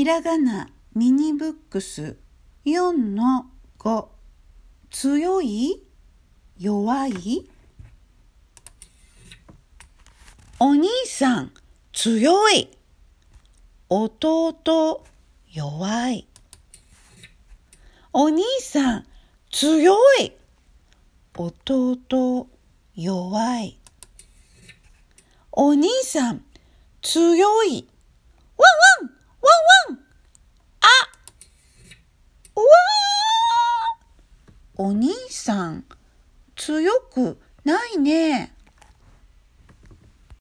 ひらがなミニブックス4の5強い？弱い？お兄さん強い。弟弱い。お兄さん強い。弟弱い。お兄さん強い。お兄さん強くないね。